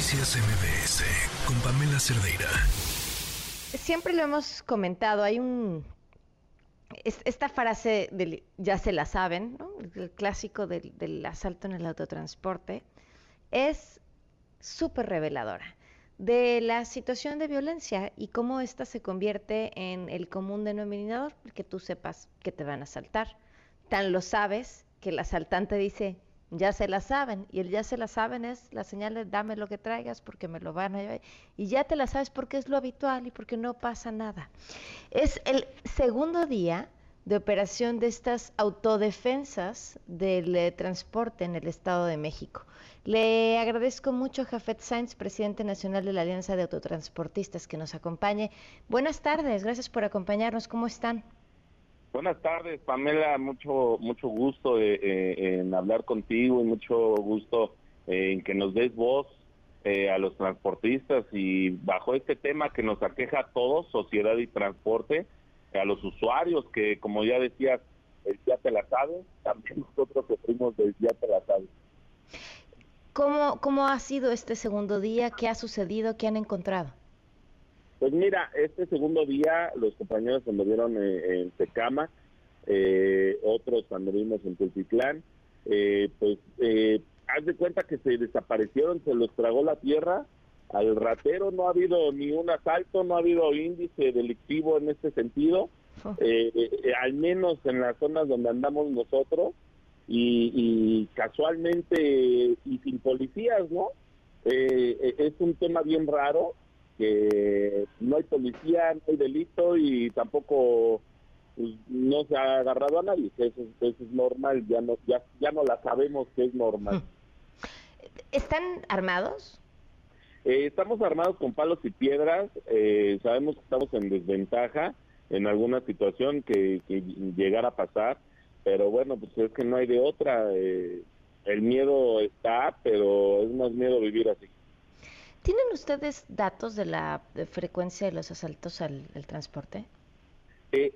Noticias MBS con Pamela Cerdeira. Siempre lo hemos comentado, hay un esta frase del, ya se la saben, el clásico del, del, asalto en el autotransporte, es súper reveladora de la situación de violencia y cómo ésta se convierte en el común denominador, que tú sepas que te van a asaltar. Tan lo sabes que el asaltante dice, ya se la saben, y el ya se la saben es la señal de dame lo que traigas porque me lo van a llevar, y ya te la sabes porque es lo habitual y porque no pasa nada. Es el segundo día de operación de estas autodefensas del eh, transporte en el Estado de México. Le agradezco mucho a Jafet Sainz, presidente nacional de la Alianza de Autotransportistas, que nos acompañe. Buenas tardes, gracias por acompañarnos. ¿Cómo están? Buenas tardes, Pamela. Mucho mucho gusto eh, eh, en hablar contigo y mucho gusto en que nos des voz a los transportistas y bajo este tema que nos aqueja a todos, sociedad y transporte, a los usuarios que, como ya decías, el día te la sabe, también nosotros sufrimos del día te la sabe. ¿Cómo, ¿Cómo ha sido este segundo día? ¿Qué ha sucedido? ¿Qué han encontrado? Pues mira, este segundo día los compañeros anduvieron eh, en Tecama, eh, otros anduvimos en Tultitlán, eh, pues eh, haz de cuenta que se desaparecieron, se los tragó la tierra, al ratero no ha habido ni un asalto, no ha habido índice delictivo en este sentido, oh. eh, eh, al menos en las zonas donde andamos nosotros, y, casualmente y sin policías, ¿no? Eh, es un tema bien raro, que no hay policía, no hay delito y tampoco pues, no se ha agarrado a nadie, eso, eso es normal, ya no, ya, ya no la sabemos que es normal. ¿Están armados? Eh, estamos armados con palos y piedras, eh, sabemos que estamos en desventaja en alguna situación que, llegara a pasar, pero bueno, pues es que no hay de otra. Eh, el miedo está, pero es más miedo vivir así. ¿Tienen ustedes datos de la frecuencia de los asaltos al, transporte?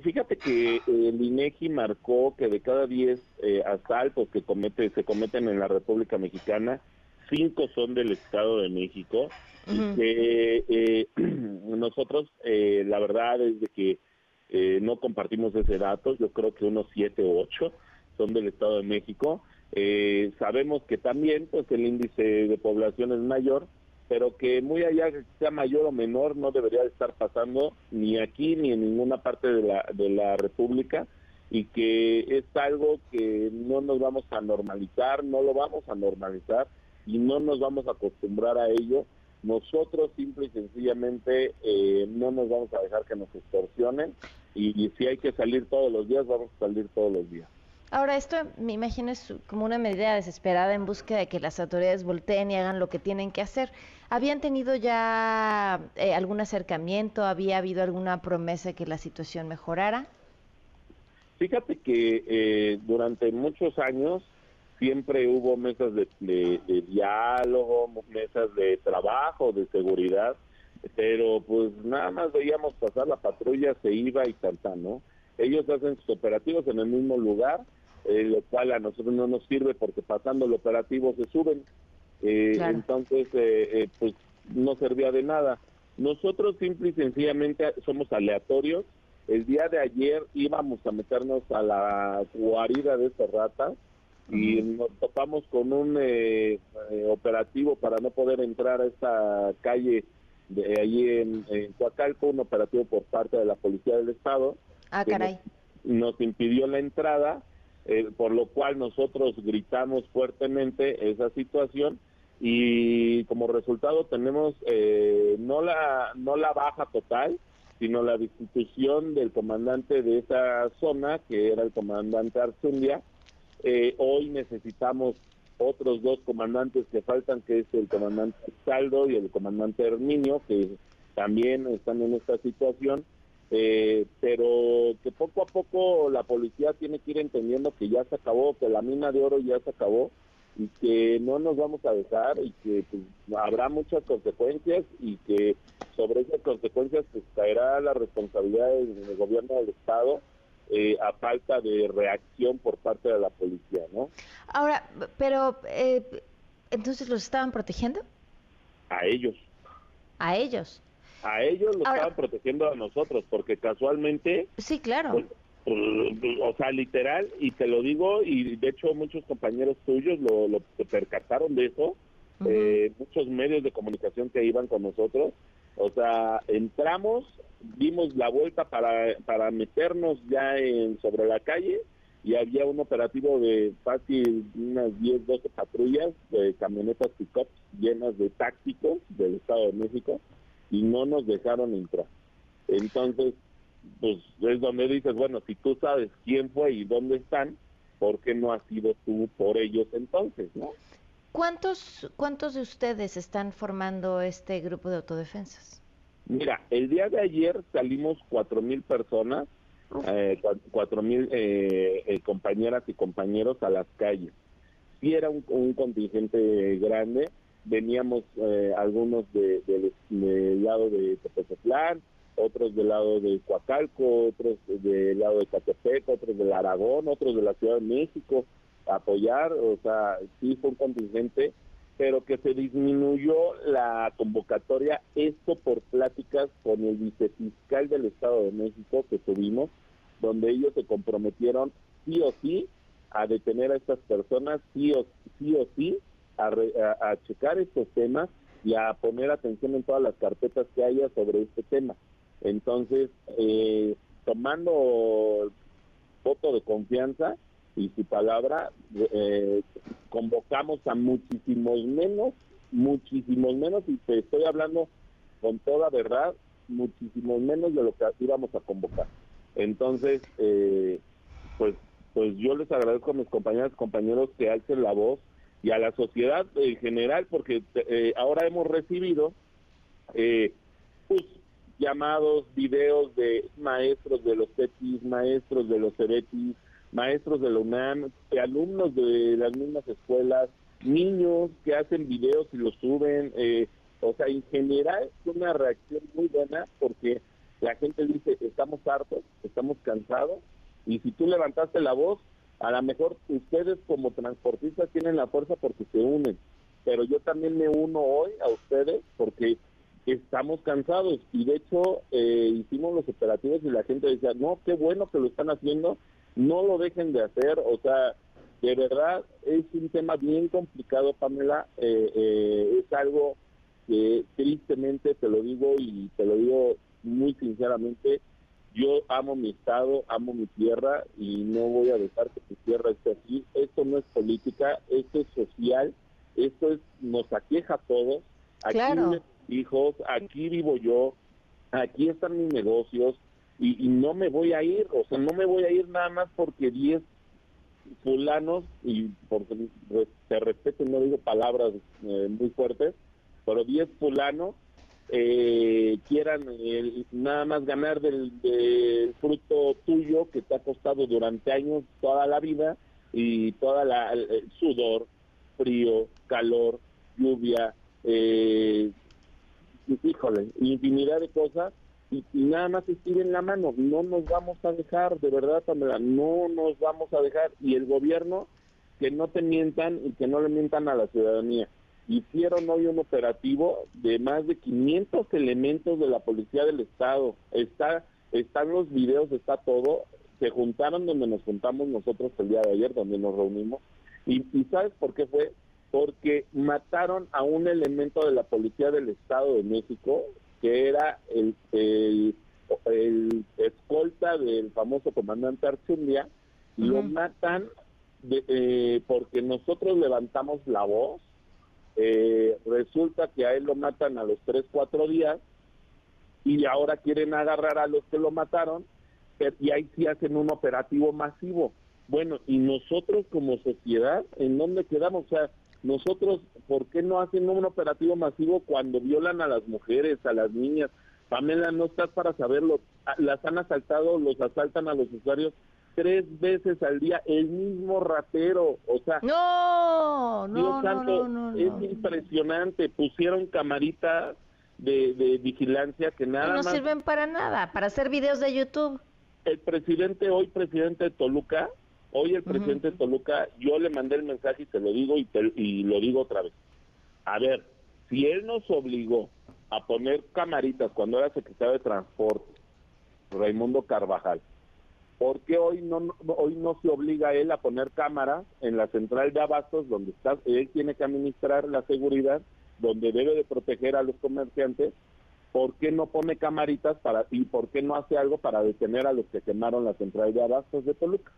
fíjate que el INEGI marcó que de cada 10 asaltos que comete, se cometen en la República Mexicana, cinco son del Estado de México y que eh, nosotros eh, la verdad es de que eh, no compartimos ese dato, yo creo que unos siete o ocho son del Estado de México. sabemos que también pues el índice de población es mayor, pero que muy allá sea mayor o menor no debería estar pasando ni aquí ni en ninguna parte de la, de la República y que es algo que no nos vamos a normalizar, no lo vamos a normalizar y no nos vamos a acostumbrar a ello. Nosotros simple y sencillamente eh, no nos vamos a dejar que nos extorsionen y, si hay que salir todos los días, vamos a salir todos los días. Ahora, esto me imagino es como una medida desesperada en búsqueda de que las autoridades volteen y hagan lo que tienen que hacer. ¿Habían tenido ya eh, algún acercamiento? ¿Había habido alguna promesa de que la situación mejorara? Fíjate que eh, durante muchos años siempre hubo mesas de, diálogo, mesas de trabajo, de seguridad, pero pues nada más veíamos pasar la patrulla, se iba y tanta, ¿no? Ellos hacen sus operativos en el mismo lugar, eh, lo cual a nosotros no nos sirve porque pasando el operativo se suben. Eh, entonces, eh, pues no servía de nada. Nosotros simple y sencillamente somos aleatorios. El día de ayer íbamos a meternos a la guarida de estas ratas y nos topamos con un eh, eh, operativo para no poder entrar a esta calle de allí en, en Coacalco, un operativo por parte de la Policía del Estado. Ah, caray. Nos, impidió la entrada, eh, por lo cual nosotros gritamos fuertemente esa situación y como resultado tenemos no la no la baja total, sino la destitución del comandante de esa zona, que era el comandante Arzundia, eh, hoy necesitamos otros dos comandantes que faltan, que es el comandante Saldo y el comandante Herminio, que también están en esta situación, eh, pero que poco a poco la policía tiene que ir entendiendo que ya se acabó, que la mina de oro ya se acabó y que no nos vamos a dejar y que pues, habrá muchas consecuencias y que sobre esas consecuencias pues, caerá la responsabilidad del gobierno del Estado eh, a falta de reacción por parte de la policía, ¿no? Ahora, pero, eh, ¿entonces los estaban protegiendo? a ellos. A ellos. A ellos lo estaban protegiendo a nosotros, porque casualmente... Sí, claro. Pues, pues, o sea, literal, y te lo digo, y de hecho muchos compañeros tuyos lo, lo percataron de eso, eh, muchos medios de comunicación que iban con nosotros, o sea, entramos, dimos la vuelta para, para meternos ya en, sobre la calle y había un operativo de fácil unas 10, 12 patrullas de camionetas pick llenas de tácticos del Estado de México y no nos dejaron entrar. Entonces, pues es donde dices, bueno, si tú sabes quién fue y dónde están, ¿por qué no has sido tú por ellos entonces, no? ¿Cuántos, ¿Cuántos de ustedes están formando este grupo de autodefensas? Mira, el día de ayer salimos cuatro mil personas, eh, cuatro mil eh, eh, compañeras y compañeros a las calles. Sí era un, contingente grande, veníamos eh, algunos de, del lado de Tepezotlán, otros del lado de Coacalco, otros del lado de Catepec, otros del Aragón, otros de la Ciudad de México, a apoyar, o sea, sí fue un contingente, pero que se disminuyó la convocatoria, esto por pláticas con el vicefiscal del Estado de México que tuvimos, donde ellos se comprometieron sí o sí a detener a estas personas, sí o sí, o sí a, a checar estos temas y a poner atención en todas las carpetas que haya sobre este tema. Entonces, eh, tomando voto de confianza y su palabra, eh, convocamos a muchísimos menos, muchísimos menos, y te estoy hablando con toda verdad, muchísimos menos de lo que íbamos a convocar. Entonces, eh, pues, pues yo les agradezco a mis compañeras y compañeros que alcen la voz y a la sociedad en general, porque ahora hemos recibido eh, pues, llamados, videos de maestros de los CETIS, maestros de los CERETIS, maestros de la UNAM, alumnos de las mismas escuelas, niños que hacen videos y los suben. Eh, o sea, en general es una reacción muy buena porque la gente dice, estamos hartos, estamos cansados, y si tú levantaste la voz, a lo mejor ustedes como transportistas tienen la fuerza porque se unen, pero yo también me uno hoy a ustedes porque estamos cansados. Y de hecho eh, hicimos los operativos y la gente decía, no, qué bueno que lo están haciendo, no lo dejen de hacer, o sea, de verdad es un tema bien complicado, Pamela, eh, eh, es algo que tristemente te lo digo y te lo digo muy sinceramente, yo amo mi estado, amo mi tierra y no voy a dejar que mi tierra esté aquí. Esto no es política, esto es social, esto es nos aqueja a todos. Aquí hijos, aquí vivo yo, aquí están mis negocios y, no me voy a ir, o sea, no me voy a ir nada más porque 10 fulanos, y porque te respeto, no digo palabras eh, muy fuertes, pero 10 fulanos eh, quieran nada más ganar del, fruto tuyo que te ha costado durante años toda la vida y toda la sudor, frío, calor, lluvia, eh, híjole, infinidad de cosas y, nada más estiren la mano, no nos vamos a dejar, de verdad, Pamela, no nos vamos a dejar y el gobierno que no te mientan y que no le mientan a la ciudadanía. Hicieron hoy un operativo de más de 500 elementos de la Policía del Estado. Está, están los videos, está todo. Se juntaron donde nos juntamos nosotros el día de ayer, donde nos reunimos. Y, y ¿sabes por qué fue? porque mataron a un elemento de la Policía del Estado de México, que era el, el, escolta del famoso comandante Archundia, y lo matan eh, porque nosotros levantamos la voz. Eh, resulta que a él lo matan a los 3, 4 días y ahora quieren agarrar a los que lo mataron y ahí sí hacen un operativo masivo. Bueno, y nosotros como sociedad, ¿en dónde quedamos? O sea, nosotros, ¿por qué no hacen un operativo masivo cuando violan a las mujeres, a las niñas? Pamela, no estás para saberlo. Ah, las han asaltado, los asaltan a los usuarios tres veces al día, el mismo ratero. O sea, no, no, no, no, es impresionante. Pusieron camaritas de, de vigilancia que nada no sirven para nada, para hacer videos de YouTube. El presidente, hoy presidente de Toluca, Hoy el presidente de Toluca, yo le mandé el mensaje y te lo digo y, y lo digo otra vez. A ver, Si él nos obligó a poner camaritas cuando era secretario de Transporte, Raimundo Carvajal, ¿por qué hoy no, hoy no se obliga a él a poner cámaras en la central de abastos donde está, él tiene que administrar la seguridad, donde debe de proteger a los comerciantes? ¿Por qué no pone camaritas para y por qué no hace algo para detener a los que quemaron la central de abastos de Toluca?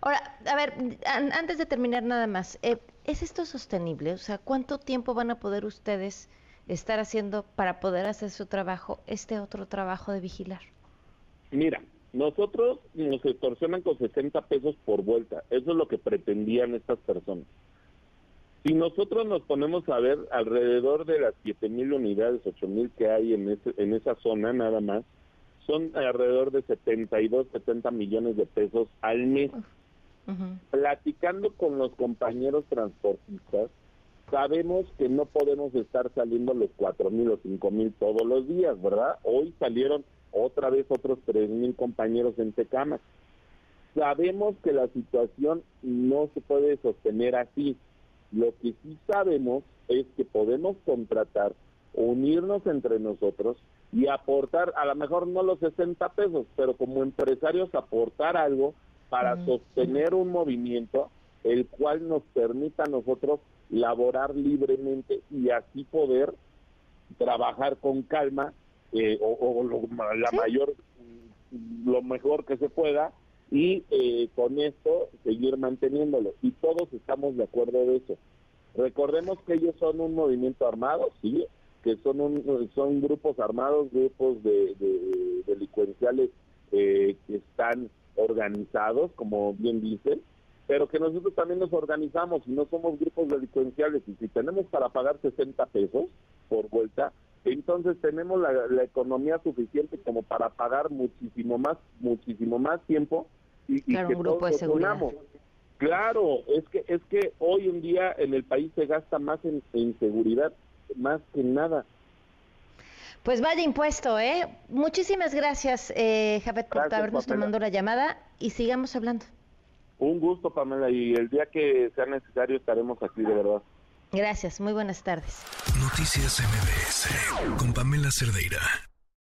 Ahora, a ver, antes de terminar nada más, eh, ¿es esto sostenible? O sea, ¿cuánto tiempo van a poder ustedes estar haciendo para poder hacer su trabajo, este otro trabajo de vigilar? Mira, nosotros nos extorsionan con 60 pesos por vuelta. Eso es lo que pretendían estas personas. Si nosotros nos ponemos a ver alrededor de las 7 mil unidades, 8 mil que hay en, en esa zona nada más, son alrededor de 72, 70 millones de pesos al mes. Platicando con los compañeros transportistas, sabemos que no podemos estar saliendo los 4 mil o 5 mil todos los días, ¿verdad? Hoy salieron otra vez otros 3 mil compañeros en Tecama. Sabemos que la situación no se puede sostener así. Lo que sí sabemos es que podemos contratar, unirnos entre nosotros y aportar, a lo mejor no los 60 pesos, pero como empresarios aportar algo para sostener un movimiento el cual nos permita a nosotros laborar libremente y así poder trabajar con calma eh, o, la mayor, lo mejor que se pueda y eh, con esto seguir manteniéndolo. Y todos estamos de acuerdo de eso. Recordemos que ellos son un movimiento armado, sí, que son un, son grupos armados, grupos de, delincuenciales eh, que están organizados, como bien dicen, pero que nosotros también nos organizamos y no somos grupos delincuenciales. Y si tenemos para pagar 60 pesos por vuelta, entonces tenemos la, economía suficiente como para pagar muchísimo más, muchísimo más tiempo y, claro, que un grupo de seguridad. Claro, es que es que hoy en día en el país se gasta más en, en seguridad, más que nada. Pues vaya impuesto, ¿eh? Muchísimas gracias, eh, Javed, por habernos tomando la llamada y sigamos hablando. Un gusto, Pamela, y el día que sea necesario estaremos aquí, de verdad. Gracias, muy buenas tardes. Noticias MBS con Pamela Cerdeira.